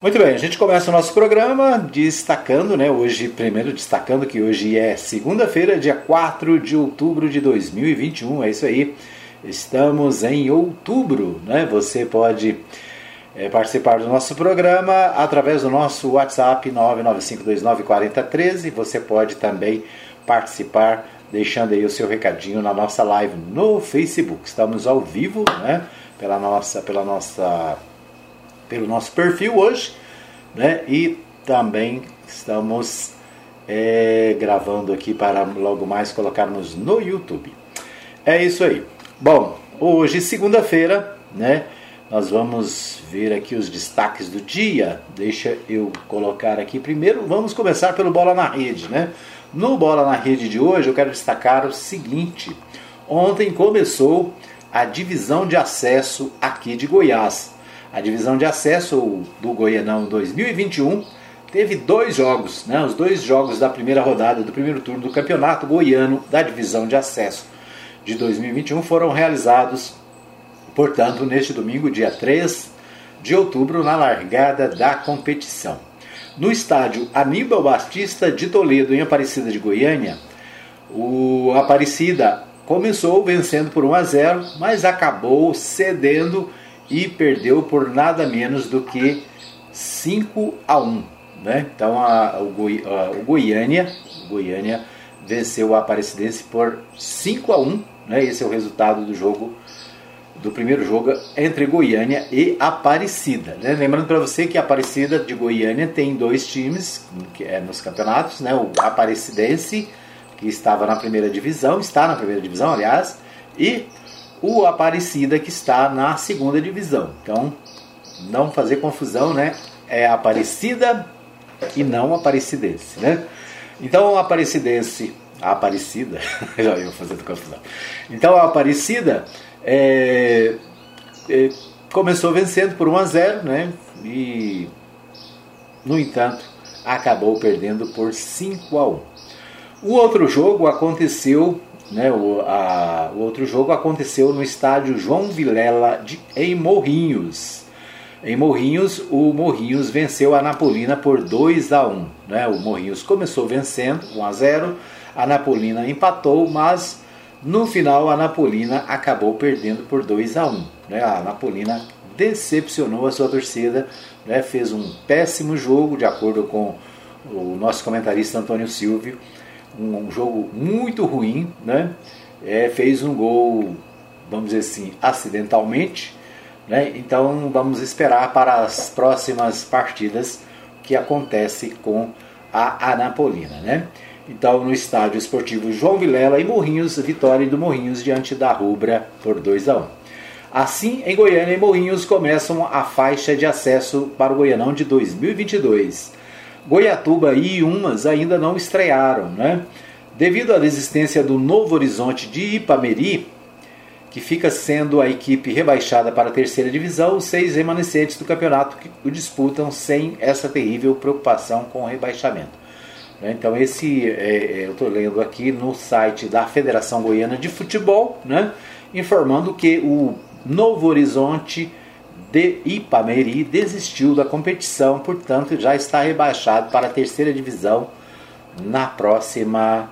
Muito bem, a gente começa o nosso programa destacando, né? Hoje, primeiro destacando que hoje é segunda-feira, dia 4 de outubro de 2021. É isso aí. Estamos em outubro, né? Você pode é, participar do nosso programa através do nosso WhatsApp 995294013. Você pode também participar deixando aí o seu recadinho na nossa live no Facebook. Estamos ao vivo, né? Pela nossa, pela nossa pelo nosso perfil hoje, né? E também estamos é, gravando aqui para logo mais colocarmos no YouTube. É isso aí. Bom, hoje segunda-feira, né? Nós vamos ver aqui os destaques do dia. Deixa eu colocar aqui primeiro. Vamos começar pelo bola na rede, né? No bola na rede de hoje eu quero destacar o seguinte: ontem começou a divisão de acesso aqui de Goiás. A divisão de acesso do Goianão 2021 teve dois jogos, né, os dois jogos da primeira rodada do primeiro turno do Campeonato Goiano da divisão de acesso de 2021 foram realizados, portanto, neste domingo, dia 3 de outubro, na largada da competição. No estádio Aníbal Batista de Toledo, em Aparecida de Goiânia, o Aparecida começou vencendo por 1 a 0, mas acabou cedendo e perdeu por nada menos do que 5 a 1. Né? Então a, o, Goi, a, o Goiânia, Goiânia venceu o Aparecidense por 5 a 1. Né? Esse é o resultado do jogo do primeiro jogo entre Goiânia e Aparecida. Né? Lembrando para você que a Aparecida de Goiânia tem dois times que é nos campeonatos, né? o Aparecidense, que estava na primeira divisão, está na primeira divisão, aliás, e o Aparecida que está na segunda divisão. Então, não fazer confusão, né? É Aparecida e não Aparecidense, né? Então, o Aparecidense, a Aparecida, já ia fazendo confusão. Então, a Aparecida é, é, começou vencendo por 1 a 0, né? E, no entanto, acabou perdendo por 5 a 1. O outro jogo aconteceu né, o, a, o outro jogo aconteceu no estádio João Vilela de, em Morrinhos. Em Morrinhos, o Morrinhos venceu a Napolina por 2 a 1. Né? O Morrinhos começou vencendo 1 a 0, a Napolina empatou, mas no final a Napolina acabou perdendo por 2 a 1. Né? A Napolina decepcionou a sua torcida, né? fez um péssimo jogo, de acordo com o nosso comentarista Antônio Silvio um, jogo muito ruim, né? É, fez um gol, vamos dizer assim, acidentalmente, né? Então vamos esperar para as próximas partidas que acontece com a Anapolina, né? Então no estádio esportivo João Vilela e Morrinhos, vitória do Morrinhos diante da Rubra por 2 a 1. Assim, em Goiânia e Morrinhos começam a faixa de acesso para o Goianão de 2022. Goiatuba e Umas ainda não estrearam, né? Devido à desistência do Novo Horizonte de Ipameri, que fica sendo a equipe rebaixada para a terceira divisão, os seis remanescentes do campeonato que o disputam sem essa terrível preocupação com o rebaixamento. Né? Então esse é, é, eu estou lendo aqui no site da Federação Goiana de Futebol, né? informando que o Novo Horizonte de Ipameri desistiu da competição, portanto já está rebaixado para a terceira divisão na próxima,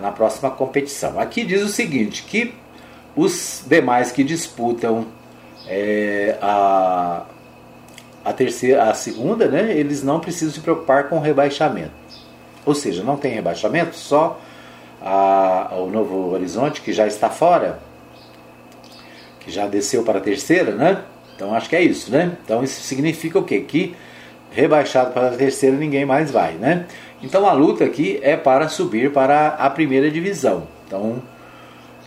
na próxima competição. Aqui diz o seguinte, que os demais que disputam é, a, a terceira, a segunda, né, eles não precisam se preocupar com o rebaixamento. Ou seja, não tem rebaixamento, só a, o Novo Horizonte, que já está fora, que já desceu para a terceira, né? Então acho que é isso, né? Então isso significa o quê? Que rebaixado para a terceira ninguém mais vai, né? Então a luta aqui é para subir para a primeira divisão. Então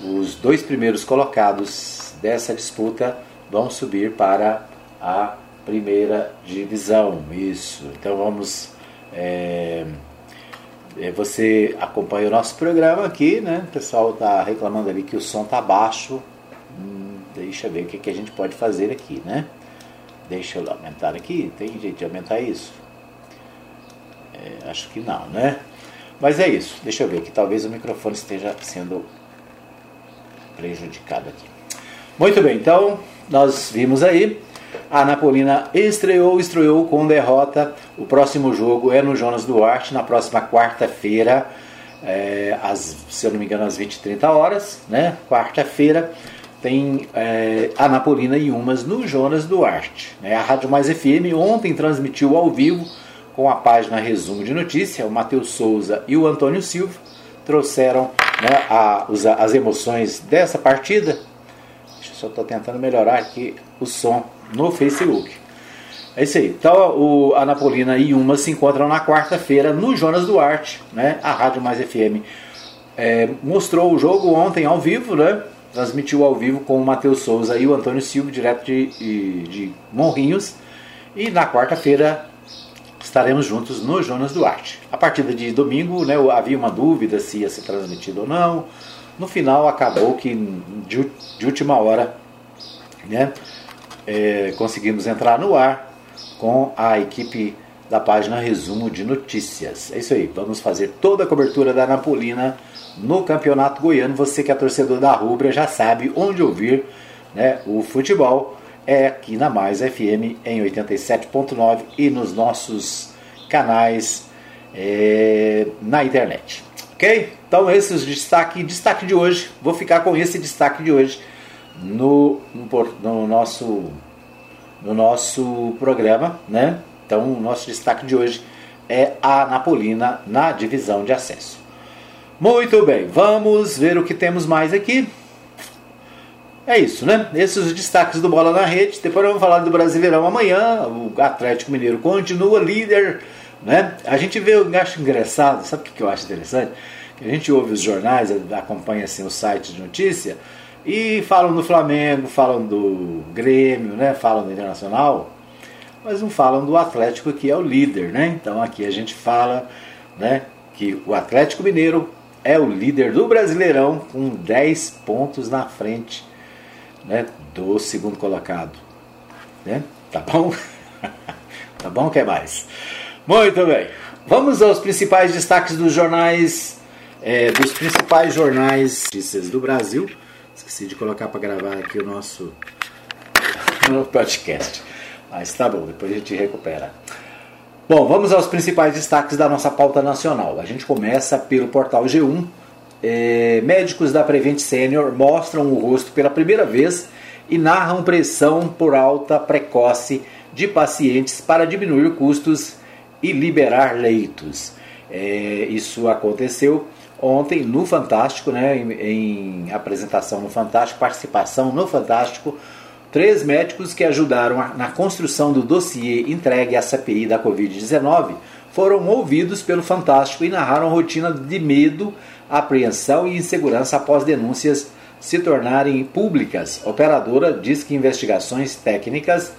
os dois primeiros colocados dessa disputa vão subir para a primeira divisão. Isso. Então vamos. É, você acompanha o nosso programa aqui, né? O pessoal está reclamando ali que o som está baixo. Deixa eu ver o que, que a gente pode fazer aqui, né? Deixa eu aumentar aqui. Tem jeito de aumentar isso? É, acho que não, né? Mas é isso. Deixa eu ver que talvez o microfone esteja sendo prejudicado aqui. Muito bem, então nós vimos aí A Napolina estreou, estreou com derrota. O próximo jogo é no Jonas Duarte, na próxima quarta-feira, é, às, se eu não me engano, às 20h30 horas, né? Quarta-feira tem é, a Napolina e umas no Jonas Duarte. Né? A Rádio Mais FM ontem transmitiu ao vivo com a página Resumo de Notícia, o Matheus Souza e o Antônio Silva trouxeram né, a, as emoções dessa partida. Só estou tentando melhorar aqui o som no Facebook. É isso aí. Então o, a Napolina e uma se encontram na quarta-feira no Jonas Duarte, né? A Rádio Mais FM é, mostrou o jogo ontem ao vivo, né? Transmitiu ao vivo com o Matheus Souza e o Antônio Silva, direto de, de, Morrinhos. E na quarta-feira estaremos juntos no Jonas Duarte. A partida de domingo, né, havia uma dúvida se ia ser transmitido ou não. No final acabou que de, de última hora, né, é, conseguimos entrar no ar com a equipe da página Resumo de Notícias. É isso aí, vamos fazer toda a cobertura da Napolina no Campeonato Goiano. Você que é torcedor da Rubra já sabe onde ouvir né, o futebol. É aqui na Mais FM em 87.9 e nos nossos canais é, na internet. Ok? Então esse é destaque, destaque de hoje. Vou ficar com esse destaque de hoje no, no, no, nosso, no nosso programa, né? Então, o nosso destaque de hoje é a Napolina na divisão de acesso. Muito bem, vamos ver o que temos mais aqui. É isso, né? Esses os destaques do Bola na Rede. Depois vamos falar do Brasileirão amanhã. O Atlético Mineiro continua líder, né? A gente vê, eu acho engraçado, sabe o que eu acho interessante? A gente ouve os jornais, acompanha assim, os sites de notícia e falam do Flamengo, falam do Grêmio, né? Falam do Internacional, mas não falam do Atlético que é o líder, né? Então aqui a gente fala, né, que o Atlético Mineiro é o líder do Brasileirão com 10 pontos na frente, né, do segundo colocado, né? Tá bom? tá bom, quer mais? Muito bem. Vamos aos principais destaques dos jornais, é, dos principais jornais notícias do Brasil. Esqueci de colocar para gravar aqui o nosso, podcast. Mas tá bom, depois a gente recupera. Bom, vamos aos principais destaques da nossa pauta nacional. A gente começa pelo portal G1. É, médicos da Prevent Senior mostram o rosto pela primeira vez e narram pressão por alta precoce de pacientes para diminuir custos e liberar leitos. É, isso aconteceu ontem no Fantástico, né, em, em, apresentação no Fantástico, participação no Fantástico, três médicos que ajudaram na construção do dossiê entregue à CPI da Covid-19 foram ouvidos pelo Fantástico e narraram rotina de medo, apreensão e insegurança após denúncias se tornarem públicas. A operadora diz que investigações técnicas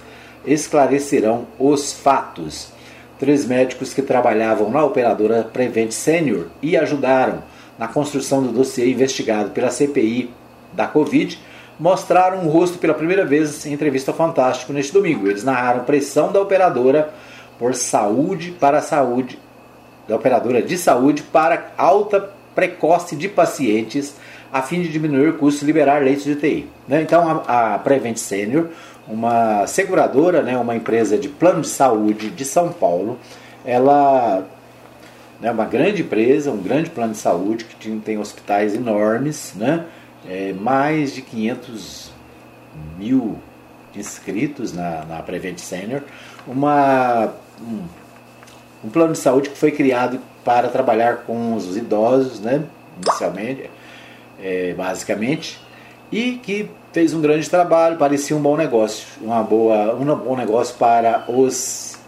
esclarecerão os fatos. Três médicos que trabalhavam na operadora Prevent Senior e ajudaram na construção do dossiê investigado pela CPI da Covid, mostraram o rosto pela primeira vez em entrevista ao Fantástico neste domingo. Eles narraram pressão da operadora por saúde para saúde, da operadora de saúde para alta precoce de pacientes a fim de diminuir custos e liberar leitos de TI. Né? Então a, Prevent Senior, uma seguradora, né, uma empresa de plano de saúde de São Paulo, ela né, uma grande empresa, um grande plano de saúde que tem hospitais enormes, né, é, mais de 500 mil inscritos na, na Prevent Senior, uma, um, um, plano de saúde que foi criado para trabalhar com os idosos, né, inicialmente, é, basicamente, e que fez um grande trabalho, parecia um bom negócio, uma boa, um bom negócio para os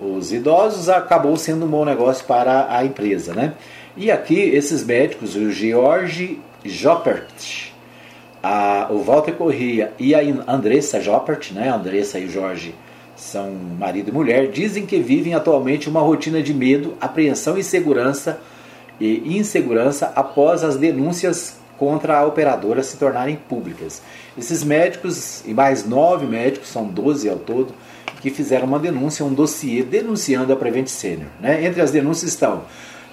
os idosos, acabou sendo um bom negócio para a empresa. Né? E aqui esses médicos, o George Joppert, a, o Walter Corrêa e a Andressa Joppert, né? a Andressa e o Jorge são marido e mulher, dizem que vivem atualmente uma rotina de medo, apreensão e segurança e insegurança após as denúncias contra a operadora se tornarem públicas. Esses médicos, e mais nove médicos, são 12 ao todo, que fizeram uma denúncia, um dossiê denunciando a Prevent Senior. Né? Entre as denúncias estão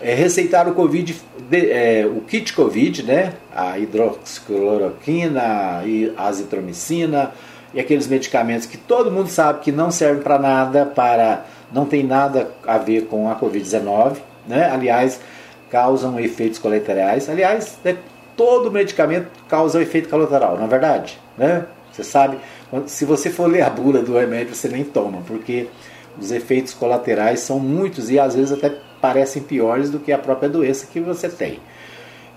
é, receitar o COVID, de, é, o kit Covid, né? a hidroxicloroquina, a azitromicina e aqueles medicamentos que todo mundo sabe que não servem para nada, para não tem nada a ver com a Covid-19, né? aliás, causam efeitos colaterais. Aliás, né, todo medicamento causa um efeito colateral, não é verdade? Né? Você sabe, se você for ler a bula do remédio, você nem toma, porque os efeitos colaterais são muitos e às vezes até parecem piores do que a própria doença que você tem.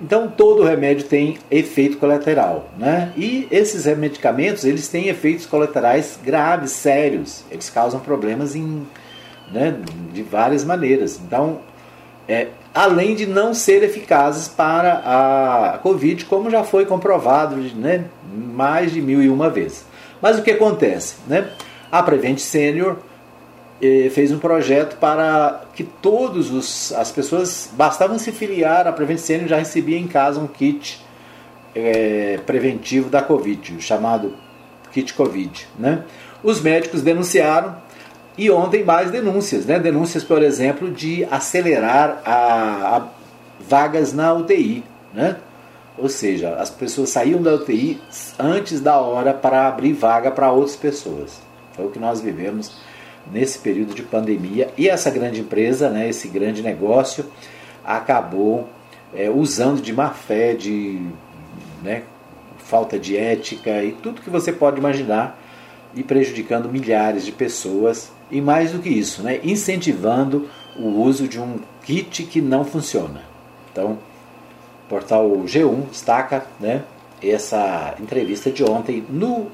Então todo remédio tem efeito colateral, né? E esses medicamentos eles têm efeitos colaterais graves, sérios. Eles causam problemas em, né, de várias maneiras. Então, é, além de não ser eficazes para a Covid, como já foi comprovado, né, mais de mil e uma vezes. Mas o que acontece, né? A Prevent Senior fez um projeto para que todos os, as pessoas bastavam se filiar à Prevent Senior já recebia em casa um kit é, preventivo da Covid, chamado kit Covid. Né? Os médicos denunciaram e ontem mais denúncias, né? denúncias, por exemplo, de acelerar a, a vagas na UTI. Né? Ou seja, as pessoas saíam da UTI antes da hora para abrir vaga para outras pessoas. Foi o que nós vivemos nesse período de pandemia. E essa grande empresa, né, esse grande negócio, acabou é, usando de má fé, de né, falta de ética e tudo que você pode imaginar e prejudicando milhares de pessoas. E mais do que isso, né, incentivando o uso de um kit que não funciona. Então, o portal G1 destaca né, essa entrevista de ontem no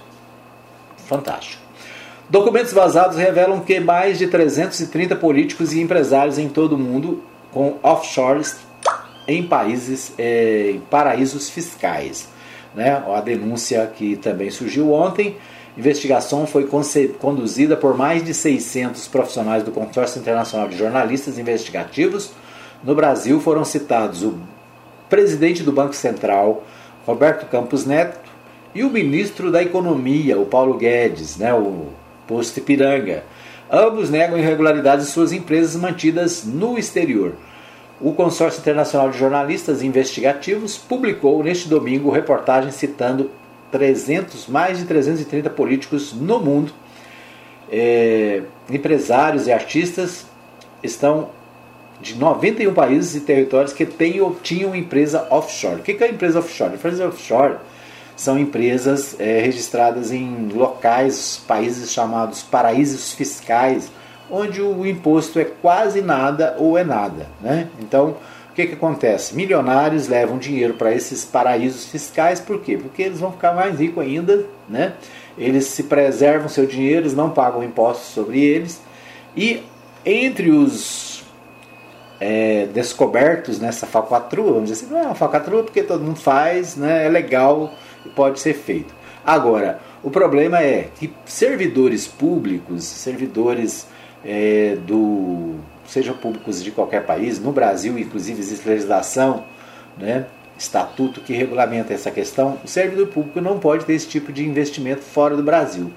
Fantástico. Documentos vazados revelam que mais de 330 políticos e empresários em todo o mundo com offshores em países, é, em paraísos fiscais. Né? A denúncia que também surgiu ontem. Investigação foi conduzida por mais de 600 profissionais do Consórcio Internacional de Jornalistas Investigativos. No Brasil foram citados o presidente do Banco Central, Roberto Campos Neto, e o ministro da Economia, o Paulo Guedes, né, o Posto Ipiranga. Ambos negam irregularidades em suas empresas mantidas no exterior. O Consórcio Internacional de Jornalistas Investigativos publicou neste domingo reportagem citando 300, mais de 330 políticos no mundo, é, empresários e artistas estão de 91 países e territórios que têm ou tinham empresa offshore. O que é a empresa offshore? Empresa offshore são empresas é, registradas em locais, países chamados paraísos fiscais, onde o imposto é quase nada ou é nada. Né? Então, o que, que acontece? Milionários levam dinheiro para esses paraísos fiscais, por quê? Porque eles vão ficar mais ricos ainda, né? eles se preservam seu dinheiro, eles não pagam impostos sobre eles, e entre os é, descobertos nessa falcatrua, vamos dizer assim, não é uma falcatrua porque todo mundo faz, né? é legal pode ser feito. Agora, o problema é que servidores públicos, servidores é, do sejam públicos de qualquer país, no Brasil, inclusive, existe legislação, né, estatuto que regulamenta essa questão. O servidor público não pode ter esse tipo de investimento fora do Brasil.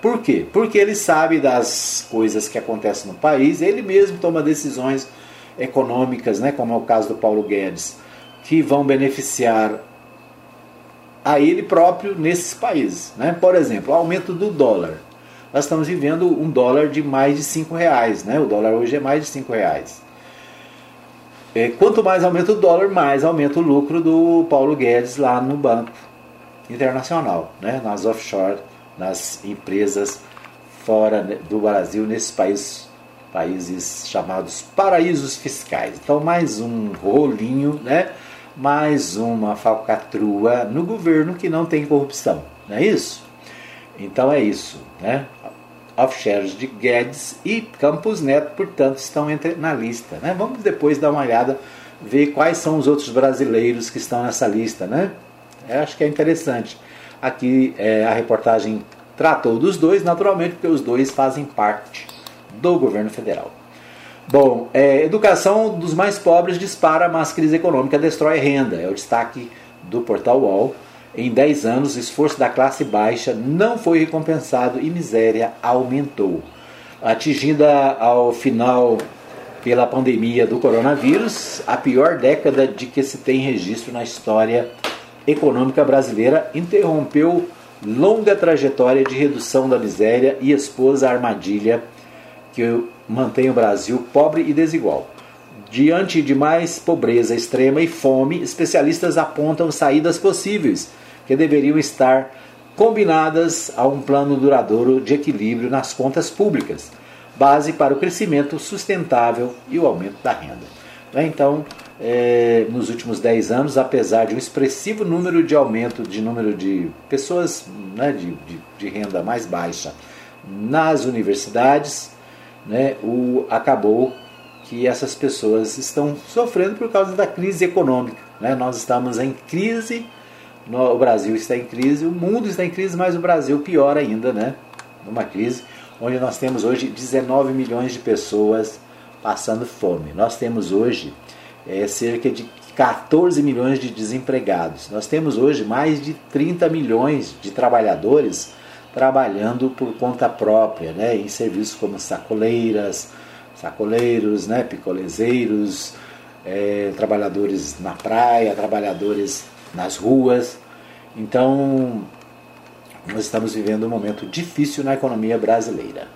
Por quê? Porque ele sabe das coisas que acontecem no país, ele mesmo toma decisões econômicas, né, como é o caso do Paulo Guedes, que vão beneficiar a ele próprio nesses países. Né? Por exemplo, o aumento do dólar. Nós estamos vivendo um dólar de mais de 5 reais. Né? O dólar hoje é mais de 5 reais. É, quanto mais aumenta o dólar, mais aumenta o lucro do Paulo Guedes lá no Banco Internacional, né? nas offshore, nas empresas fora do Brasil, nesses países, países chamados paraísos fiscais. Então, mais um rolinho, né? Mais uma falcatrua no governo que não tem corrupção, não é isso? Então é isso, né? Offshares de Guedes e Campos Neto, portanto, estão entre, na lista. Né? Vamos depois dar uma olhada, ver quais são os outros brasileiros que estão nessa lista. Né? Eu acho que é interessante. Aqui é, a reportagem tratou dos dois, naturalmente, porque os dois fazem parte do governo federal. Bom, é, educação dos mais pobres dispara, mas crise econômica destrói renda. É o destaque do portal UOL. Em 10 anos, esforço da classe baixa não foi recompensado e miséria aumentou. Atingida ao final pela pandemia do coronavírus, a pior década de que se tem registro na história econômica brasileira interrompeu longa trajetória de redução da miséria e expôs a armadilha que mantém o Brasil pobre e desigual. Diante de mais pobreza extrema e fome, especialistas apontam saídas possíveis que deveriam estar combinadas a um plano duradouro de equilíbrio nas contas públicas, base para o crescimento sustentável e o aumento da renda. Né, então, é, nos últimos 10 anos, apesar de um expressivo número de aumento de número de pessoas né, de, de, de, renda mais baixa nas universidades, né, o, acabou que essas pessoas estão sofrendo por causa da crise econômica. Né? Nós estamos em crise, no, o Brasil está em crise, o mundo está em crise, mas o Brasil pior ainda, né? numa crise onde nós temos hoje 19 milhões de pessoas passando fome. Nós temos hoje é, cerca de 14 milhões de desempregados. Nós temos hoje mais de 30 milhões de trabalhadores trabalhando por conta própria, né, em serviços como sacoleiras, sacoleiros, né, picolezeiros, é, trabalhadores na praia, trabalhadores nas ruas. Então, nós estamos vivendo um momento difícil na economia brasileira.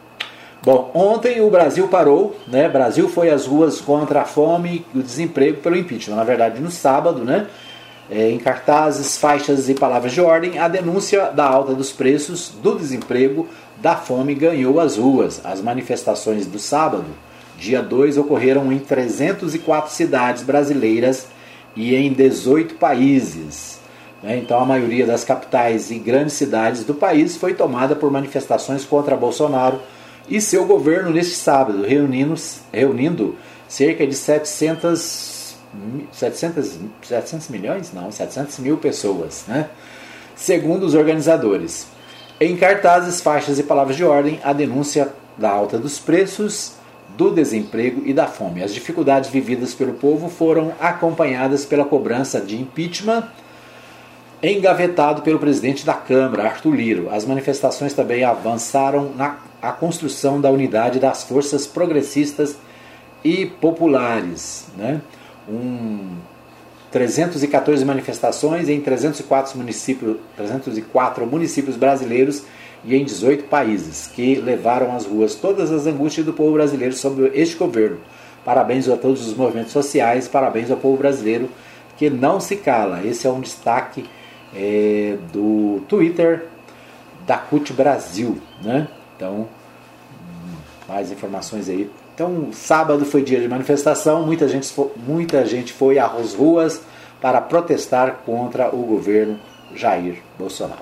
Bom, ontem o Brasil parou, né? Brasil foi às ruas contra a fome e o desemprego pelo impeachment. Na verdade, no sábado, né? É, em cartazes, faixas e palavras de ordem, a denúncia da alta dos preços, do desemprego, da fome ganhou as ruas. As manifestações do sábado, dia 2, ocorreram em 304 cidades brasileiras e em 18 países. Né? Então, a maioria das capitais e grandes cidades do país foi tomada por manifestações contra Bolsonaro e seu governo neste sábado, reunindo, reunindo cerca de 700, 700, 700 milhões? Não, 700 mil pessoas, né? segundo os organizadores. Em cartazes, faixas e palavras de ordem, a denúncia da alta dos preços, do desemprego e da fome. As dificuldades vividas pelo povo foram acompanhadas pela cobrança de impeachment engavetado pelo presidente da Câmara, Arthur Liro. As manifestações também avançaram na a construção da unidade das forças progressistas e populares. Né? Um, 314 manifestações em 304 municípios, 304 municípios brasileiros e em 18 países, que levaram às ruas todas as angústias do povo brasileiro sobre este governo. Parabéns a todos os movimentos sociais, parabéns ao povo brasileiro que não se cala. Esse é um destaque é, do Twitter da CUT Brasil. Né? Então, mais informações aí. Então, sábado foi dia de manifestação, muita gente, muita gente foi às ruas para protestar contra o governo Jair Bolsonaro.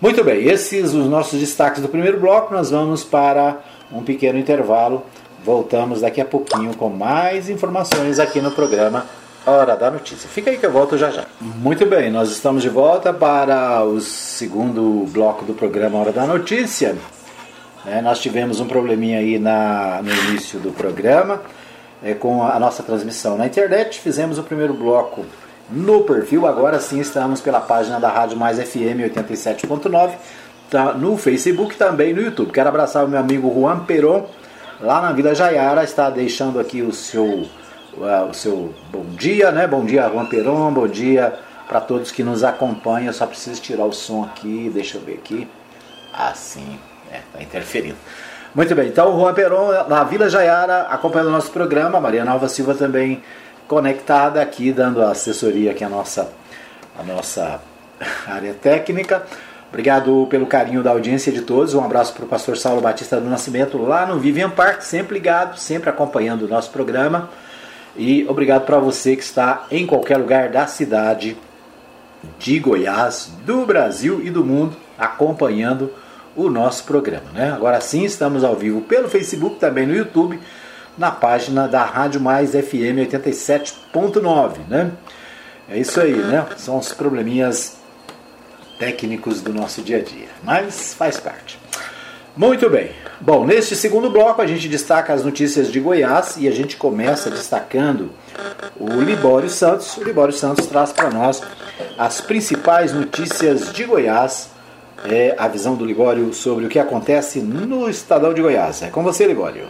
Muito bem, esses os nossos destaques do primeiro bloco. Nós vamos para um pequeno intervalo. Voltamos daqui a pouquinho com mais informações aqui no programa Hora da Notícia. Fica aí que eu volto já já. Muito bem, nós estamos de volta para o segundo bloco do programa Hora da Notícia. É, nós tivemos um probleminha aí na, no início do programa é, com a nossa transmissão na internet. Fizemos o primeiro bloco no perfil. Agora sim estamos pela página da Rádio Mais FM 87.9, tá, no Facebook também no YouTube. Quero abraçar o meu amigo Juan Peron, lá na Vila Jaiara, está deixando aqui o seu, o seu bom dia, né? Bom dia, Juan Peron, bom dia para todos que nos acompanham. Eu só preciso tirar o som aqui, deixa eu ver aqui. Assim. É, tá interferindo. Muito bem, então o Juan Peron, na Vila Jaiara, acompanhando o nosso programa, a Mariana Alva Silva também conectada aqui, dando assessoria aqui à nossa, à nossa área técnica. Obrigado pelo carinho da audiência de todos. Um abraço para o pastor Saulo Batista do Nascimento, lá no Vivian Park, sempre ligado, sempre acompanhando o nosso programa. E obrigado para você que está em qualquer lugar da cidade de Goiás, do Brasil e do mundo, acompanhando o o nosso programa. Né? Agora sim, estamos ao vivo pelo Facebook, também no YouTube, na página da Rádio Mais FM 87.9. Né? É isso aí, né? São os probleminhas técnicos do nosso dia a dia, mas faz parte. Muito bem. Bom, neste segundo bloco a gente destaca as notícias de Goiás e a gente começa destacando o Libório Santos. O Libório Santos traz para nós as principais notícias de Goiás é a visão do Ligório sobre o que acontece no Estadão de Goiás. É com você, Ligório.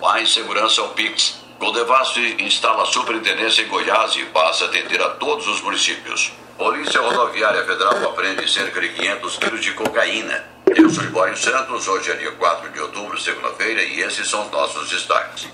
Mais segurança ao Pix. Codevasf instala a superintendência em Goiás e passa a atender a todos os municípios. Polícia Rodoviária Federal apreende cerca de 500 quilos de cocaína. Eu sou Libório Santos, hoje é dia 4 de outubro, segunda-feira, e esses são os nossos destaques.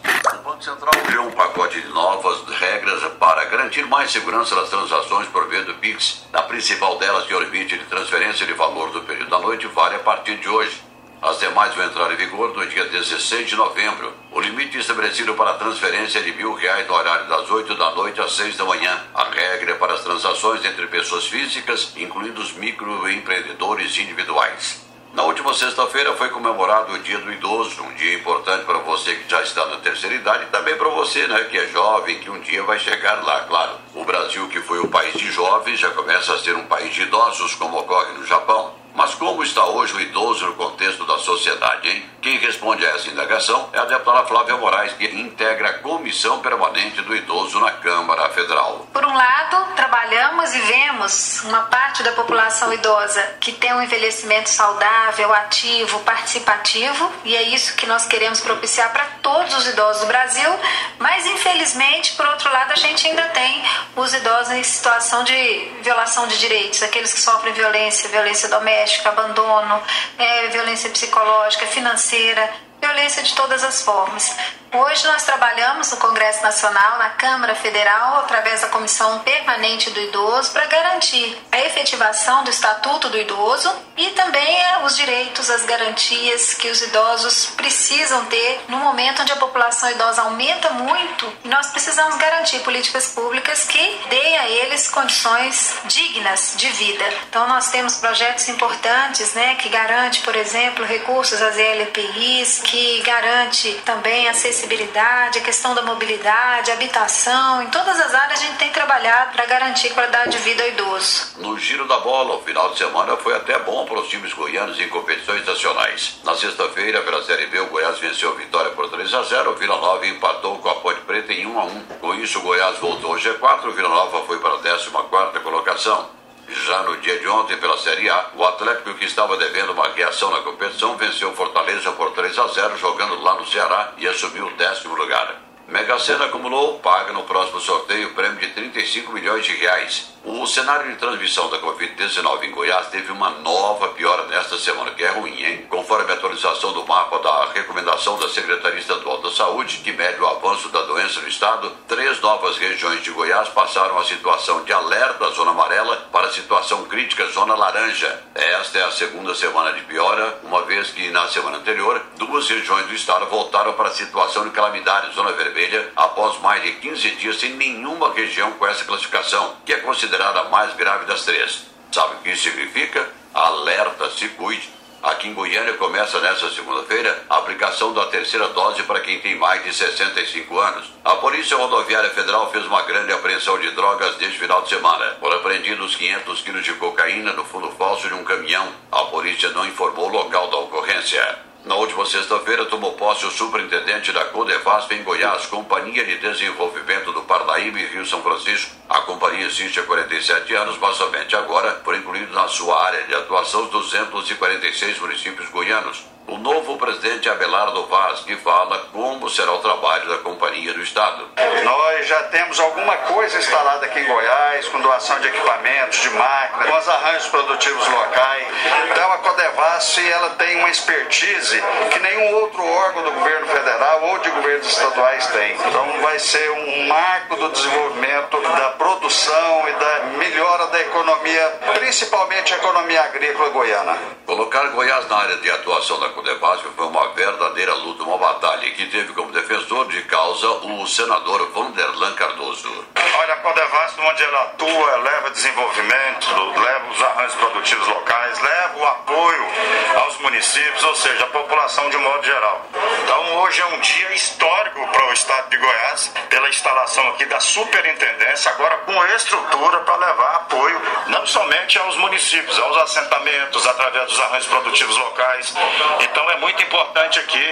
Banco Central criou um pacote de novas regras para garantir mais segurança das transações por meio do PIX. A principal delas, que é o limite de transferência de valor do período da noite, vale a partir de hoje. As demais vão entrar em vigor no dia 16 de novembro. O limite estabelecido para a transferência é de mil reais no horário das 8 da noite às 6 da manhã. A regra é para as transações entre pessoas físicas, incluindo os microempreendedores individuais. Na última sexta-feira foi comemorado o Dia do Idoso, um dia importante para você que já está na terceira idade e também para você, né, que é jovem, que um dia vai chegar lá, claro. O Brasil, que foi o país de jovens, já começa a ser um país de idosos, como ocorre no Japão. Mas como está hoje o idoso no contexto da sociedade, hein? Quem responde a essa indagação é a deputada Flávia Moraes, que integra a Comissão Permanente do Idoso na Câmara Federal. Por um lado, trabalhamos e vemos uma parte da população idosa que tem um envelhecimento saudável, ativo, participativo, e é isso que nós queremos propiciar para todos os idosos do Brasil, mas infelizmente, por outro lado, a gente ainda tem os idosos em situação de violação de direitos, aqueles que sofrem violência, violência doméstica abandono, é, violência psicológica, financeira, financeira, violência de todas as formas. Hoje nós trabalhamos no Congresso Nacional, na Câmara Federal, através da Comissão Permanente do Idoso, para garantir a efetivação do Estatuto do Idoso e também é, os direitos, as garantias que os idosos precisam ter no momento onde a população idosa aumenta muito. Nós precisamos garantir políticas públicas que deem a eles condições dignas de vida. Então nós temos projetos importantes, né, que garante, por exemplo, recursos às LPIs, que garante também acessibilidade, a questão da mobilidade, habitação, em todas as áreas a gente tem trabalhado para garantir qualidade de vida ao idoso. No giro da bola, o final de semana foi até bom para os times goianos em competições nacionais. Na sexta-feira, pela Série B, o Goiás venceu a vitória por 3 a 0, o Vila Nova empatou com a Ponte Preta em 1 a 1. Com isso, o Goiás voltou ao G4, o Vila Nova foi para a 14ª colocação. Já no dia de ontem, pela Série A, o Atlético, que estava devendo uma reação na competição, venceu Fortaleza por 3 a 0, jogando lá no Ceará e assumiu o décimo lugar. Mega Sena acumulou, paga no próximo sorteio o prêmio de 35 milhões de reais. O cenário de transmissão da Covid-19 em Goiás teve uma nova piora nesta semana, que é ruim, hein? Conforme a atualização do mapa da recomendação da Secretaria Estadual da Saúde, que mede o avanço da doença no estado, três novas regiões de Goiás passaram a situação de alerta, zona amarela, para a situação crítica, zona laranja. Esta é a segunda semana de piora, uma vez que na semana anterior, duas regiões do estado voltaram para a situação de calamidade, zona vermelha vermelha após mais de 15 dias sem nenhuma região com essa classificação, que é considerada a mais grave das três. Sabe o que isso significa? Alerta, se cuide. Aqui em Goiânia começa nesta segunda-feira a aplicação da terceira dose para quem tem mais de 65 anos. A Polícia Rodoviária Federal fez uma grande apreensão de drogas neste final de semana. Foram apreendidos 500 quilos de cocaína no fundo falso de um caminhão. A polícia não informou o local da ocorrência. Na última sexta-feira, tomou posse o superintendente da Codevasp em Goiás, Companhia de Desenvolvimento do Parnaíba e Rio São Francisco. A companhia existe há 47 anos, mas somente agora foi incluído na sua área de atuação os 246 municípios goianos o novo presidente Abelardo Vaz, que fala como será o trabalho da Companhia do Estado. Nós já temos alguma coisa instalada aqui em Goiás, com doação de equipamentos, de máquinas, com os arranjos produtivos locais. Então a Codevasf ela tem uma expertise que nenhum outro órgão do governo federal ou de governos estaduais tem. Então vai ser um marco do desenvolvimento da produção e da melhora da economia, principalmente a economia agrícola goiana. Colocar Goiás na área de atuação da Codebasf foi uma verdadeira luta, uma batalha que teve como defensor de causa o senador Vanderlan Cardoso. Olha, a Codevasf, onde ela atua, leva desenvolvimento, leva os arranjos produtivos locais, leva o apoio aos municípios, ou seja, a população de modo geral. Então, hoje é um dia histórico para o estado de Goiás, pela instalação aqui da superintendência, agora com estrutura para levar apoio não somente aos municípios, aos assentamentos, através dos arranjos produtivos locais. Então, é muito importante aqui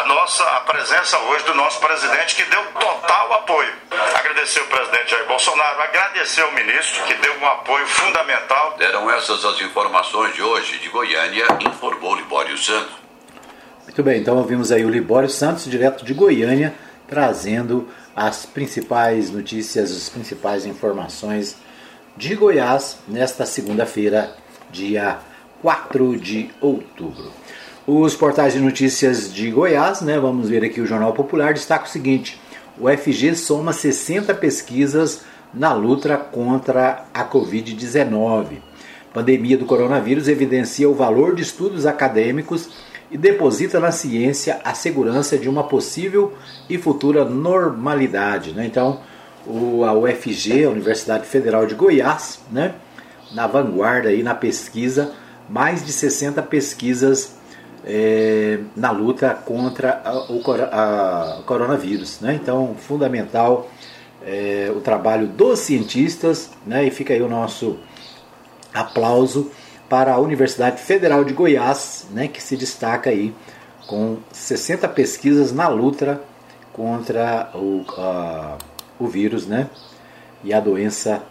a nossa a presença hoje do nosso presidente, que deu total apoio. Agradecer o presidente Jair Bolsonaro, agradecer ao ministro, que deu um apoio fundamental. Eram essas as informações de hoje de Goiânia, informou Libório Santos. Muito bem, então ouvimos aí o Libório Santos, direto de Goiânia, trazendo as principais notícias, as principais informações de Goiás nesta segunda-feira, dia 4 de outubro. Os portais de notícias de Goiás, né, vamos ver aqui o Jornal Popular, destaca o seguinte: o FG soma 60 pesquisas na luta contra a Covid-19. Pandemia do coronavírus evidencia o valor de estudos acadêmicos e deposita na ciência a segurança de uma possível e futura normalidade. Né? Então, o, a UFG, a Universidade Federal de Goiás, né? na vanguarda aí na pesquisa, mais de 60 pesquisas é, na luta contra a, o, a, coronavírus. Né? Então, fundamental é, o trabalho dos cientistas, né? e fica aí o nosso aplauso para a Universidade Federal de Goiás, né, que se destaca aí com 60 pesquisas na luta contra o, a, o vírus né, e a doença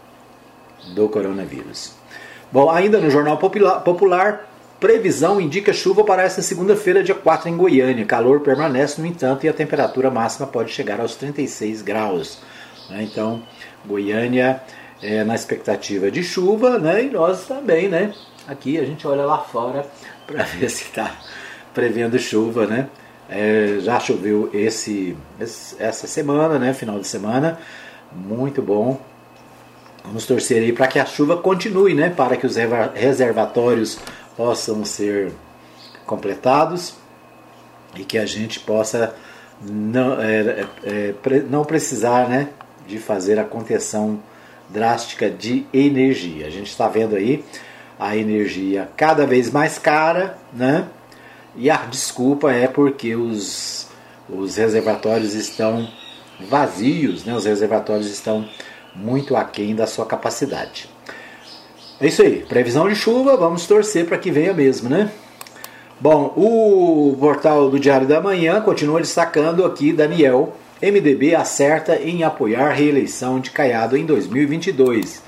do coronavírus. Bom, ainda no Jornal Popular, Popular previsão indica chuva para esta segunda-feira, dia 4 em Goiânia. Calor permanece, no entanto, e a temperatura máxima pode chegar aos 36 graus. Né? Então, Goiânia é, na expectativa de chuva, né? E nós também, né? Aqui a gente olha lá fora para ver se está prevendo chuva, né? É, já choveu esse, essa semana, né? Final de semana, muito bom. Vamos torcer aí para que a chuva continue, né? Para que os reservatórios possam ser completados e que a gente possa não, é, é, é não precisar, né? De fazer a contenção drástica de energia. A gente está vendo aí a energia cada vez mais cara, né? E a desculpa é porque os, os reservatórios estão vazios, né? Os reservatórios estão muito aquém da sua capacidade. É isso aí, previsão de chuva, vamos torcer para que venha mesmo, né? Bom, o portal do Diário da Manhã continua destacando aqui Daniel MDB acerta em apoiar a reeleição de Caiado em 2022.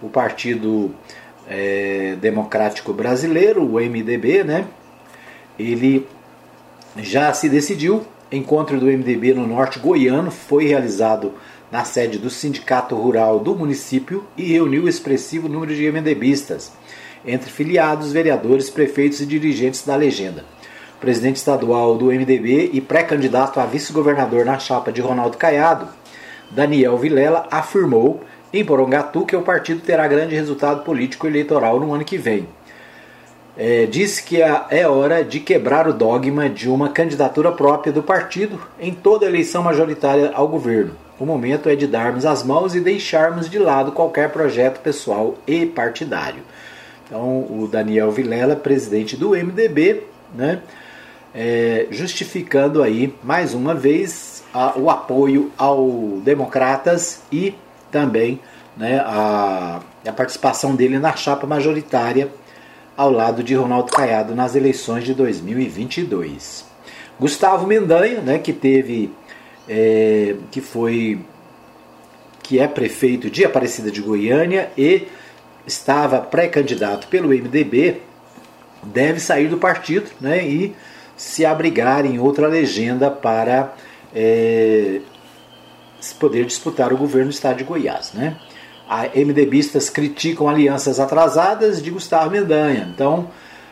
O Partido é, Democrático Brasileiro, o MDB, né? Ele já se decidiu. Encontro do MDB no norte goiano foi realizado na sede do Sindicato Rural do município e reuniu expressivo número de MDBistas, entre filiados, vereadores, prefeitos e dirigentes da legenda presidente estadual do MDB e pré-candidato a vice-governador na chapa de Ronaldo Caiado, Daniel Vilela, afirmou em Porongatu que o partido terá grande resultado político eleitoral no ano que vem. É, disse que é hora de quebrar o dogma de uma candidatura própria do partido em toda eleição majoritária ao governo. O momento é de darmos as mãos e deixarmos de lado qualquer projeto pessoal e partidário. Então, o Daniel Vilela, presidente do MDB, né, é, justificando aí mais uma vez a, o apoio ao Democratas e também né, a, a participação dele na chapa majoritária ao lado de Ronaldo Caiado nas eleições de 2022. Gustavo Mendanha, né, que teve, é, que foi, que é prefeito de Aparecida de Goiânia e estava pré-candidato pelo MDB, deve sair do partido, né, e se abrigar em outra legenda para é, poder disputar o governo do estado de Goiás. Né? A MDBistas criticam alianças atrasadas de Gustavo Mendanha. Então,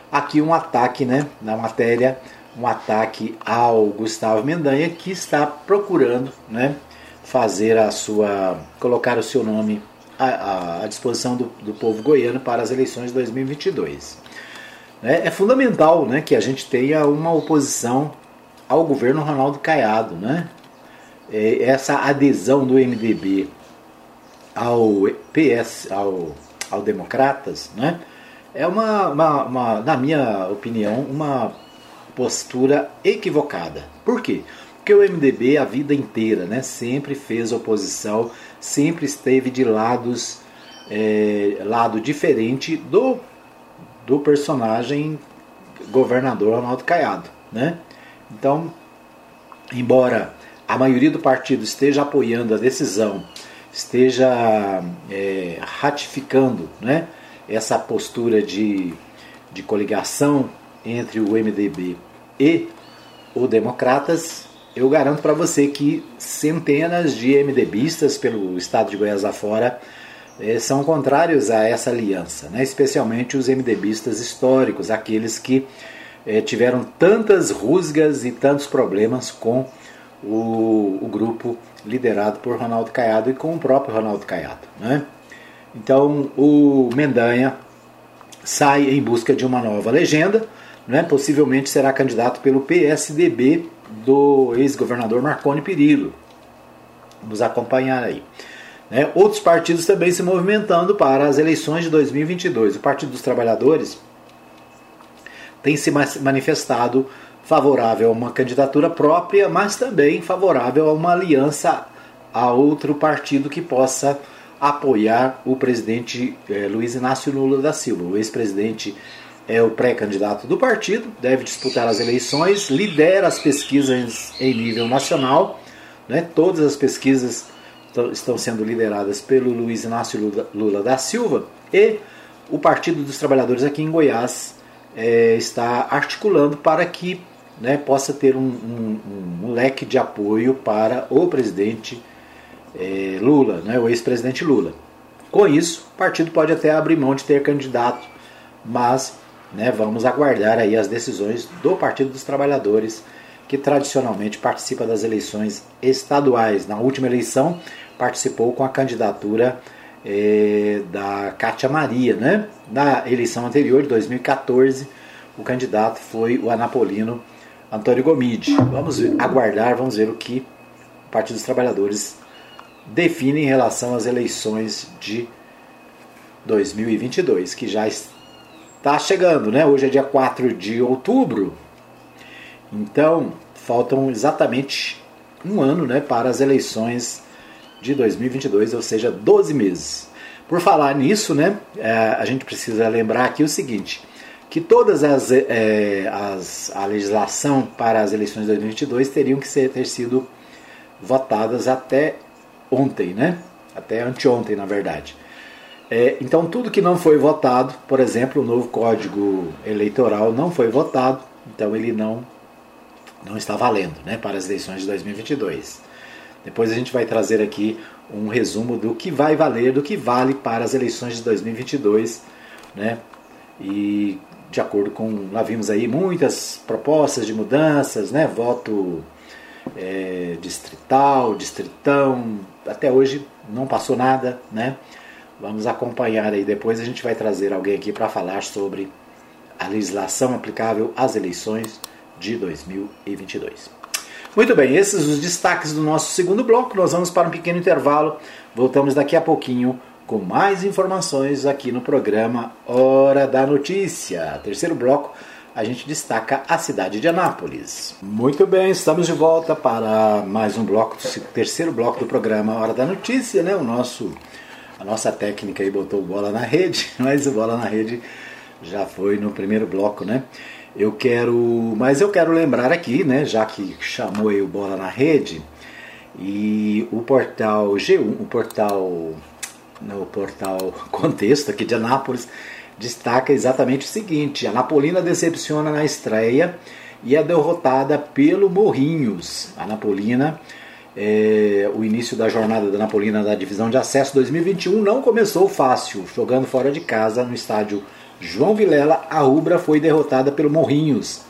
aqui um ataque né, na matéria, um ataque ao Gustavo Mendanha que está procurando né, fazer a sua. colocar o seu nome à, à disposição do, do povo goiano para as eleições de 2022. É, é fundamental né, que a gente tenha uma oposição ao governo Ronaldo Caiado. Né? É, essa adesão do MDB ao PS, ao, ao Democratas, né? é uma, uma, uma, na minha opinião, uma postura equivocada. Por quê? Porque o MDB a vida inteira né, sempre fez oposição, sempre esteve de lados, é, lado diferente do do personagem governador Ronaldo Caiado. Né? Então, embora a maioria do partido esteja apoiando a decisão, esteja é, ratificando né, essa postura de, de coligação entre o MDB e o Democratas, eu garanto para você que centenas de MDBistas pelo estado de Goiás afora eh, são contrários a essa aliança, né? especialmente os MDBistas históricos, aqueles que eh, tiveram tantas rusgas e tantos problemas com o, o, grupo liderado por Ronaldo Caiado e com o próprio Ronaldo Caiado. Né? Então o Mendanha sai em busca de uma nova legenda, né? possivelmente será candidato pelo PSDB do ex-governador Marconi Perillo. Vamos acompanhar aí. Né? Outros partidos também se movimentando para as eleições de 2022. O Partido dos Trabalhadores tem se manifestado favorável a uma candidatura própria, mas também favorável a uma aliança a outro partido que possa apoiar o presidente eh, Luiz Inácio Lula da Silva, o ex-presidente é o pré-candidato do partido, deve disputar as eleições, lidera as pesquisas em nível nacional, né? todas as pesquisas estão sendo lideradas pelo Luiz Inácio Lula, da Silva e o Partido dos Trabalhadores aqui em Goiás é, está articulando para que né, possa ter um, um, um, leque de apoio para o presidente é, Lula, né, o ex-presidente Lula. Com isso, o partido pode até abrir mão de ter candidato, mas né, vamos aguardar aí as decisões do Partido dos Trabalhadores, que tradicionalmente participa das eleições estaduais. Na última eleição, participou com a candidatura é, da Cátia Maria. Né? Na eleição anterior, de 2014, o candidato foi o anapolino Antônio Gomide. Vamos aguardar, vamos ver o que o Partido dos Trabalhadores define em relação às eleições de 2022, que já está chegando, né? Hoje é dia 4 de outubro. Então, faltam exatamente um ano, né, para as eleições de 2022, ou seja, 12 meses. Por falar nisso, né, é, a gente precisa lembrar aqui o seguinte, que todas as, é, as a legislação para as eleições de 2022 teriam que ser, ter sido votadas até ontem, né? Até anteontem, na verdade. É, então, tudo que não foi votado, por exemplo, o novo Código Eleitoral não foi votado, então ele não, não está valendo né, para as eleições de 2022. Depois a gente vai trazer aqui um resumo do que vai valer, do que vale para as eleições de 2022, né? E de acordo com, lá vimos aí muitas propostas de mudanças, né? Voto é, distrital, distritão, até hoje não passou nada, né? Vamos acompanhar aí depois. A gente vai trazer alguém aqui para falar sobre a legislação aplicável às eleições de 2022. Muito bem, esses os destaques do nosso segundo bloco. Nós vamos para um pequeno intervalo. Voltamos daqui a pouquinho com mais informações aqui no programa Hora da Notícia. Terceiro bloco, a gente destaca a cidade de Anápolis. Muito bem, estamos de volta para mais um bloco, terceiro bloco do programa Hora da Notícia, né? O nosso a nossa técnica aí botou bola na rede, mas o bola na rede já foi no primeiro bloco, né? Eu quero, mas eu quero lembrar aqui, né, já que chamou aí o bola na rede, e o portal G1, o portal no portal Contexto aqui de Anápolis destaca exatamente o seguinte: a Napolina decepciona na estreia e é derrotada pelo Morrinhos. A Napolina é, o início da jornada da Napolina da divisão de acesso 2021 não começou fácil. Jogando fora de casa no estádio João Vilela, a Ubra foi derrotada pelo Morrinhos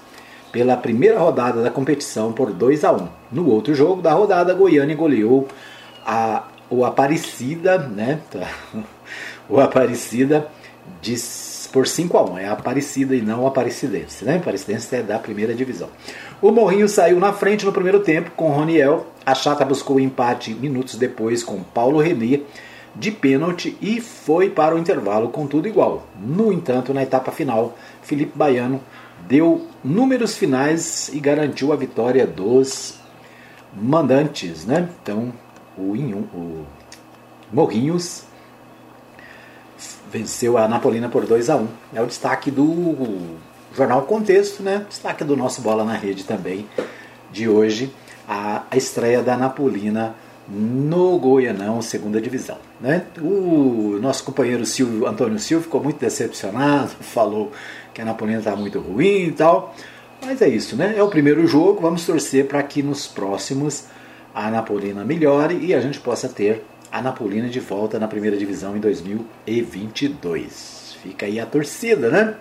pela primeira rodada da competição por 2 a 1. No outro jogo da rodada, Goiânia goleou a, o Aparecida, né? o Aparecida de, por 5 a 1. É Aparecida e não Aparecidense, né? Aparecidense é da primeira divisão. O Morrinho saiu na frente no primeiro tempo com Roniel. A Chata buscou o empate minutos depois com Paulo Renê de pênalti e foi para o intervalo com tudo igual. No entanto, na etapa final, Felipe Baiano deu números finais e garantiu a vitória dos mandantes, né? Então, o, o Morrinhos venceu a Napolina por 2 a 1. É o destaque do Jornal Contexto, né? Destaque do nosso Bola na Rede também de hoje, a, a estreia da Napolina no Goianão, segunda divisão. Né? O nosso companheiro Silvio, Antônio Silvio ficou muito decepcionado, falou que a Napolina está muito ruim e tal. Mas é isso, né? É o primeiro jogo, vamos torcer para que nos próximos a Anapolina melhore e a gente possa ter a Anapolina de volta na primeira divisão em 2022. Fica aí a torcida, né?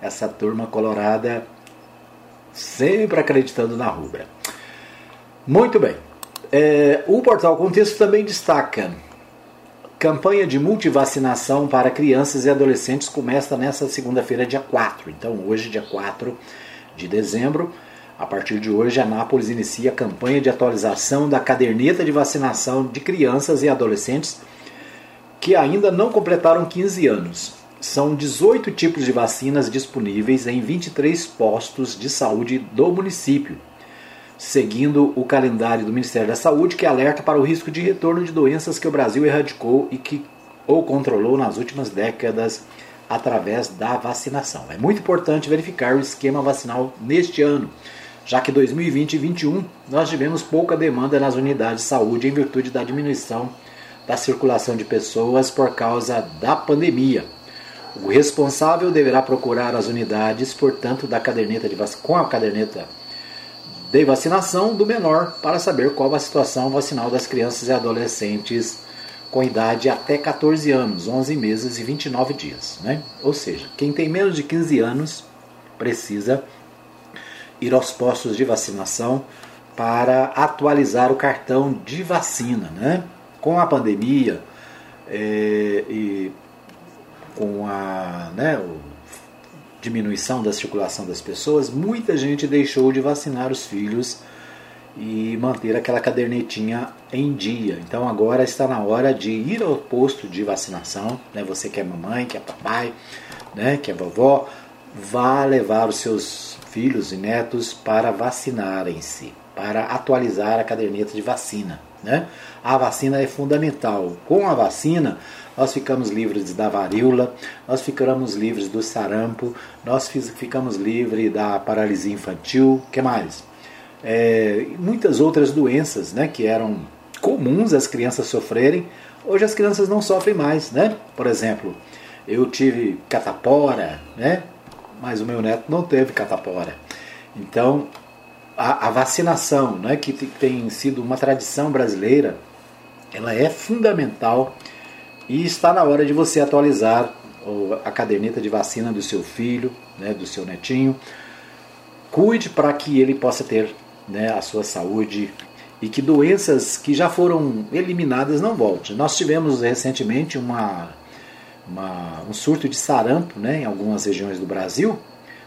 Essa turma colorada sempre acreditando na rubra. Muito bem. É, o portal Contexto também destaca campanha de multivacinação para crianças e adolescentes começa nesta segunda-feira, dia 4. Então, hoje, dia 4 de dezembro, a partir de hoje, a Anápolis inicia a campanha de atualização da caderneta de vacinação de crianças e adolescentes que ainda não completaram 15 anos. São 18 tipos de vacinas disponíveis em 23 postos de saúde do município seguindo o calendário do Ministério da Saúde, que alerta para o risco de retorno de doenças que o Brasil erradicou e que ou controlou nas últimas décadas através da vacinação. É muito importante verificar o esquema vacinal neste ano, já que 2020 e 2021 nós tivemos pouca demanda nas unidades de saúde em virtude da diminuição da circulação de pessoas por causa da pandemia. O responsável deverá procurar as unidades, portanto, da caderneta de vac... com a caderneta de vacinação do menor para saber qual a situação vacinal das crianças e adolescentes com idade até 14 anos, 11 meses e 29 dias. Né? Ou seja, quem tem menos de 15 anos precisa ir aos postos de vacinação para atualizar o cartão de vacina. Né? Com a pandemia é, e com a, né, diminuição da circulação das pessoas, muita gente deixou de vacinar os filhos e manter aquela cadernetinha em dia. Então agora está na hora de ir ao posto de vacinação, né? Você que é mamãe, que é papai, né? Que é vovó, vá levar os seus filhos e netos para vacinarem-se, para atualizar a caderneta de vacina, né? A vacina é fundamental. Com a vacina nós ficamos livres da varíola, nós ficamos livres do sarampo, nós ficamos livres da paralisia infantil, que mais? É, muitas outras doenças né, que eram comuns as crianças sofrerem, hoje as crianças não sofrem mais. Né? Por exemplo, eu tive catapora, né? mas o meu neto não teve catapora. Então, a, a vacinação, né, que tem sido uma tradição brasileira, ela é fundamental e está na hora de você atualizar a caderneta de vacina do seu filho, né, do seu netinho. Cuide para que ele possa ter né, a sua saúde e que doenças que já foram eliminadas não voltem. Nós tivemos recentemente uma, uma, um surto de sarampo né, em algumas regiões do Brasil,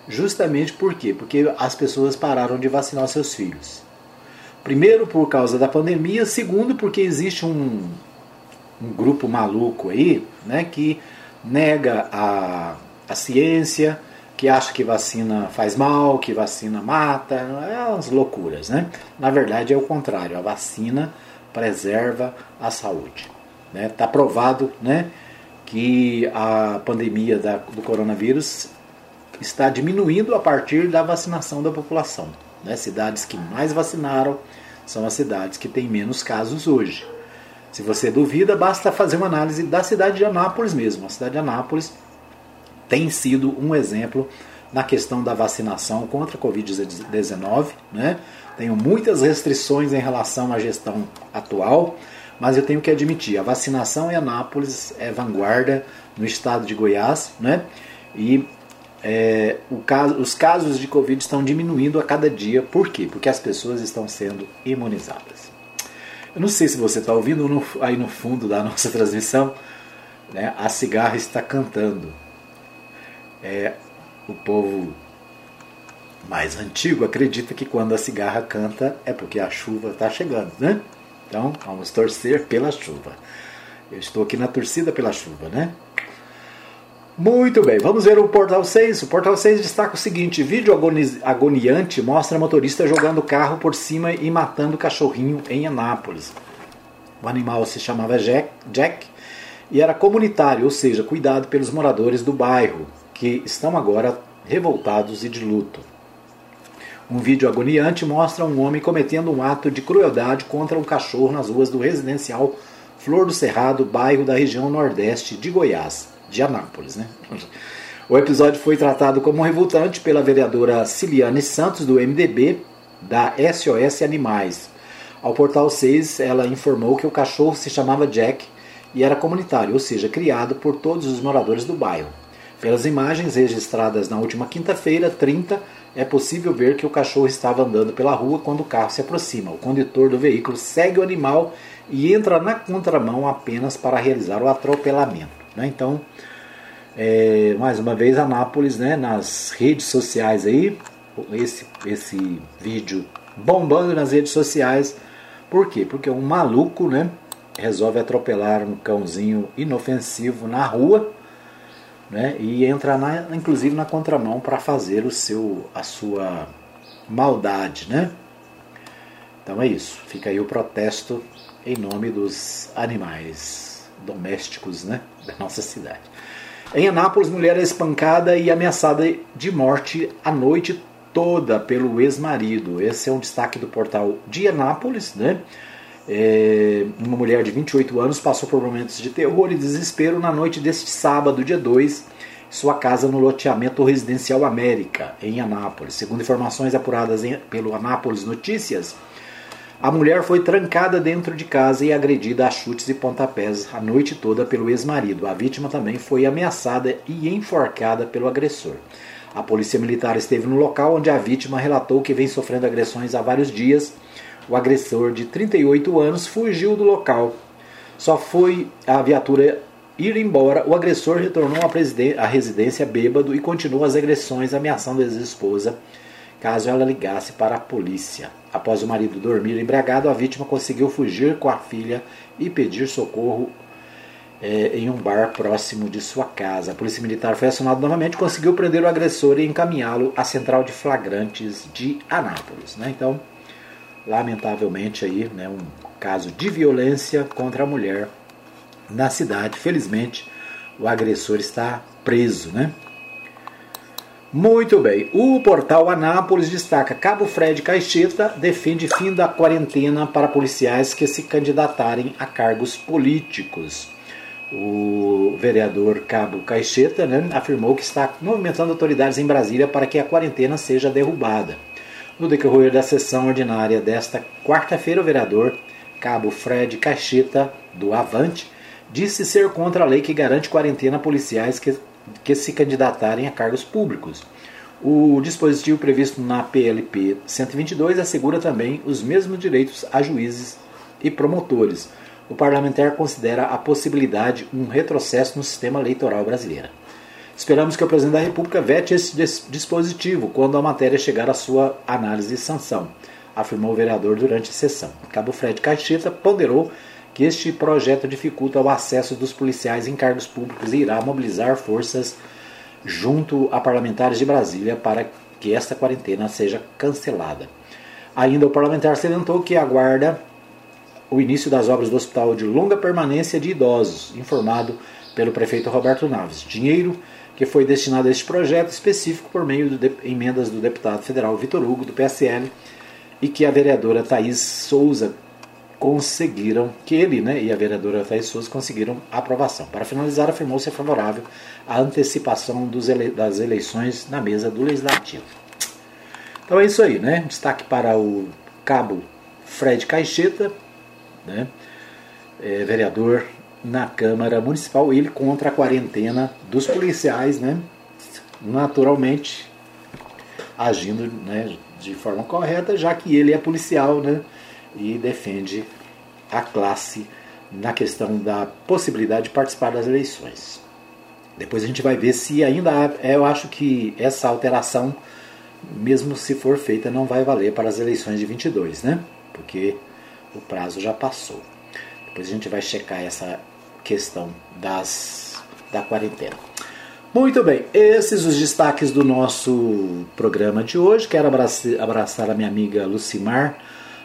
justamente por quê? Porque as pessoas pararam de vacinar seus filhos. Primeiro, por causa da pandemia, segundo, porque existe um, um grupo maluco aí, né, que nega a, a ciência, que acha que vacina faz mal, que vacina mata, é umas loucuras, né? Na verdade é o contrário, a vacina preserva a saúde. Né? Tá provado né, que a pandemia da, do coronavírus está diminuindo a partir da vacinação da população. Né? Cidades que mais vacinaram são as cidades que têm menos casos hoje. Se você duvida, basta fazer uma análise da cidade de Anápolis mesmo. A cidade de Anápolis tem sido um exemplo na questão da vacinação contra a Covid-19. Né? Tenho muitas restrições em relação à gestão atual, mas eu tenho que admitir, a vacinação em Anápolis é vanguarda no estado de Goiás, né? e é, caso, os casos de Covid estão diminuindo a cada dia. Por quê? Porque as pessoas estão sendo imunizadas. Eu não sei se você está ouvindo no, aí no fundo da nossa transmissão, né, a cigarra está cantando. É, o povo mais antigo acredita que quando a cigarra canta é porque a chuva está chegando, né? Então vamos torcer pela chuva. Eu estou aqui na torcida pela chuva, né? Muito bem, vamos ver o Portal 6. O Portal 6 destaca o seguinte: vídeo agoniante mostra motorista jogando carro por cima e matando cachorrinho em Anápolis. O animal se chamava Jack, Jack e era comunitário, ou seja, cuidado pelos moradores do bairro, que estão agora revoltados e de luto. Um vídeo agoniante mostra um homem cometendo um ato de crueldade contra um cachorro nas ruas do residencial Flor do Cerrado, bairro da região nordeste de Goiás de Anápolis. Né? O episódio foi tratado como revoltante pela vereadora Ciliane Santos, do MDB, da SOS Animais. Ao Portal 6, ela informou que o cachorro se chamava Jack e era comunitário, ou seja, criado por todos os moradores do bairro. Pelas imagens registradas na última quinta-feira, 30, é possível ver que o cachorro estava andando pela rua quando o carro se aproxima. O condutor do veículo segue o animal e entra na contramão apenas para realizar o atropelamento. Né? Então, é, mais uma vez, Anápolis, né, nas redes sociais aí, esse, esse vídeo bombando nas redes sociais. Por quê? Porque um maluco, né, resolve atropelar um cãozinho inofensivo na rua, né, e entra na, inclusive na contramão para fazer o seu a sua maldade, né? Então é isso. Fica aí o protesto em nome dos animais domésticos, né, da nossa cidade. Em Anápolis, mulher é espancada e ameaçada de morte a noite toda pelo ex-marido. Esse é um destaque do portal de Anápolis, né? É, uma mulher de 28 anos passou por momentos de terror e desespero na noite deste sábado, dia 2, sua casa no loteamento residencial América, em Anápolis. Segundo informações apuradas em, pelo Anápolis Notícias, a mulher foi trancada dentro de casa e agredida a chutes e pontapés a noite toda pelo ex-marido. A vítima também foi ameaçada e enforcada pelo agressor. A polícia militar esteve no local onde a vítima relatou que vem sofrendo agressões há vários dias o agressor de 38 anos fugiu do local. Só foi a viatura ir embora, o agressor retornou à residência bêbado e continuou as agressões, ameaçando a ex-esposa caso ela ligasse para a polícia. Após o marido dormir embriagado, a vítima conseguiu fugir com a filha e pedir socorro é, em um bar próximo de sua casa. A polícia militar foi acionada novamente, conseguiu prender o agressor e encaminhá-lo à central de flagrantes de Anápolis. Né? Então, lamentavelmente aí, né, um caso de violência contra a mulher na cidade. Felizmente, o agressor está preso, né? Muito bem. O portal Anápolis destaca: Cabo Fred Caixeta defende fim da quarentena para policiais que se candidatarem a cargos políticos. O vereador Cabo Caixeta né, afirmou que está movimentando autoridades em Brasília para que a quarentena seja derrubada. No decorrer da sessão ordinária desta quarta-feira, o vereador Cabo Fred Cacheta, do Avante, disse ser contra a lei que garante quarentena a policiais que, que se candidatarem a cargos públicos. O dispositivo previsto na PLP 122 assegura também os mesmos direitos a juízes e promotores. O parlamentar considera a possibilidade um retrocesso no sistema eleitoral brasileiro. Esperamos que o presidente da República vete esse dispositivo quando a matéria chegar à sua análise e sanção, afirmou o vereador durante a sessão. Cabo Fred Caixeta ponderou que este projeto dificulta o acesso dos policiais em cargos públicos e irá mobilizar forças junto a parlamentares de Brasília para que esta quarentena seja cancelada. Ainda o parlamentar salientou que aguarda o início das obras do Hospital de Longa Permanência de Idosos, informado pelo prefeito Roberto Naves. Dinheiro que foi destinado a este projeto específico por meio de emendas do deputado federal Vitor Hugo, do PSL, e que a vereadora Thaís Souza conseguiram, que ele né, e a vereadora Thaís Souza conseguiram aprovação. Para finalizar, afirmou ser favorável à antecipação ele, das eleições na mesa do Legislativo. Então é isso aí, né? Destaque para o cabo Fred Caixeta, né? É, vereador na Câmara Municipal, ele contra a quarentena dos policiais, né? Naturalmente agindo né, de forma correta, já que ele é policial, né? E defende a classe na questão da possibilidade de participar das eleições. Depois a gente vai ver se ainda há, eu acho que essa alteração, mesmo se for feita, não vai valer para as eleições de 22, né? Porque o prazo já passou. Depois a gente vai checar essa questão das, da quarentena. Muito bem, esses os destaques do nosso programa de hoje. Quero abraçar, abraçar a minha amiga Lucimar,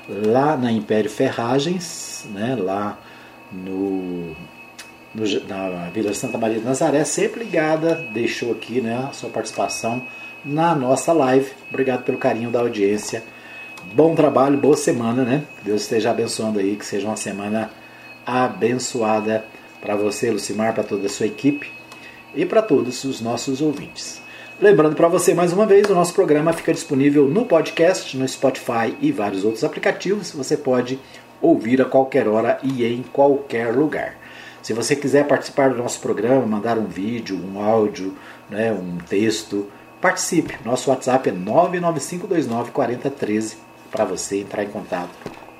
lá na Império Ferragens, né, lá no, no, na Vila Santa Maria de Nazaré, sempre ligada, deixou aqui né, a sua participação na nossa live. Obrigado pelo carinho da audiência. Bom trabalho, boa semana, né? Deus esteja abençoando aí, que seja uma semana abençoada para você, Lucimar, para toda a sua equipe. e para todos os nossos ouvintes. Lembrando para você mais uma vez, o nosso programa fica disponível no podcast, no Spotify e vários outros aplicativos. Você pode ouvir a qualquer hora e em qualquer lugar. Se você quiser participar do nosso programa, mandar um vídeo, um áudio, né, um texto, participe. Nosso WhatsApp é 995294013 para você entrar em contato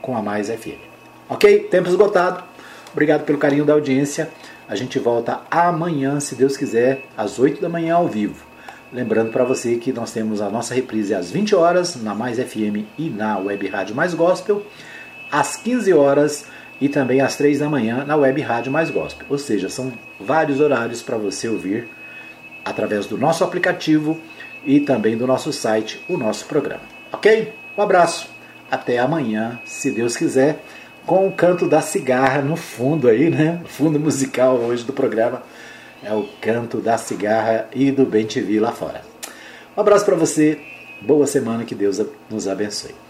com a Mais FM. Ok? Tempo esgotado. Obrigado pelo carinho da audiência. A gente volta amanhã, se Deus quiser, às 8 da manhã ao vivo. Lembrando para você que nós temos a nossa reprise às 20 horas na Mais FM e na Web Rádio Mais Gospel, às 15 horas e também às 3 da manhã na Web Rádio Mais Gospel. Ou seja, são vários horários para você ouvir através do nosso aplicativo e também do nosso site o nosso programa. Ok? Um abraço. Até amanhã, se Deus quiser, com o canto da cigarra no fundo aí, né? Fundo musical hoje do programa é o canto da cigarra e do Bem TV lá fora. Um abraço para você, boa semana, que Deus nos abençoe.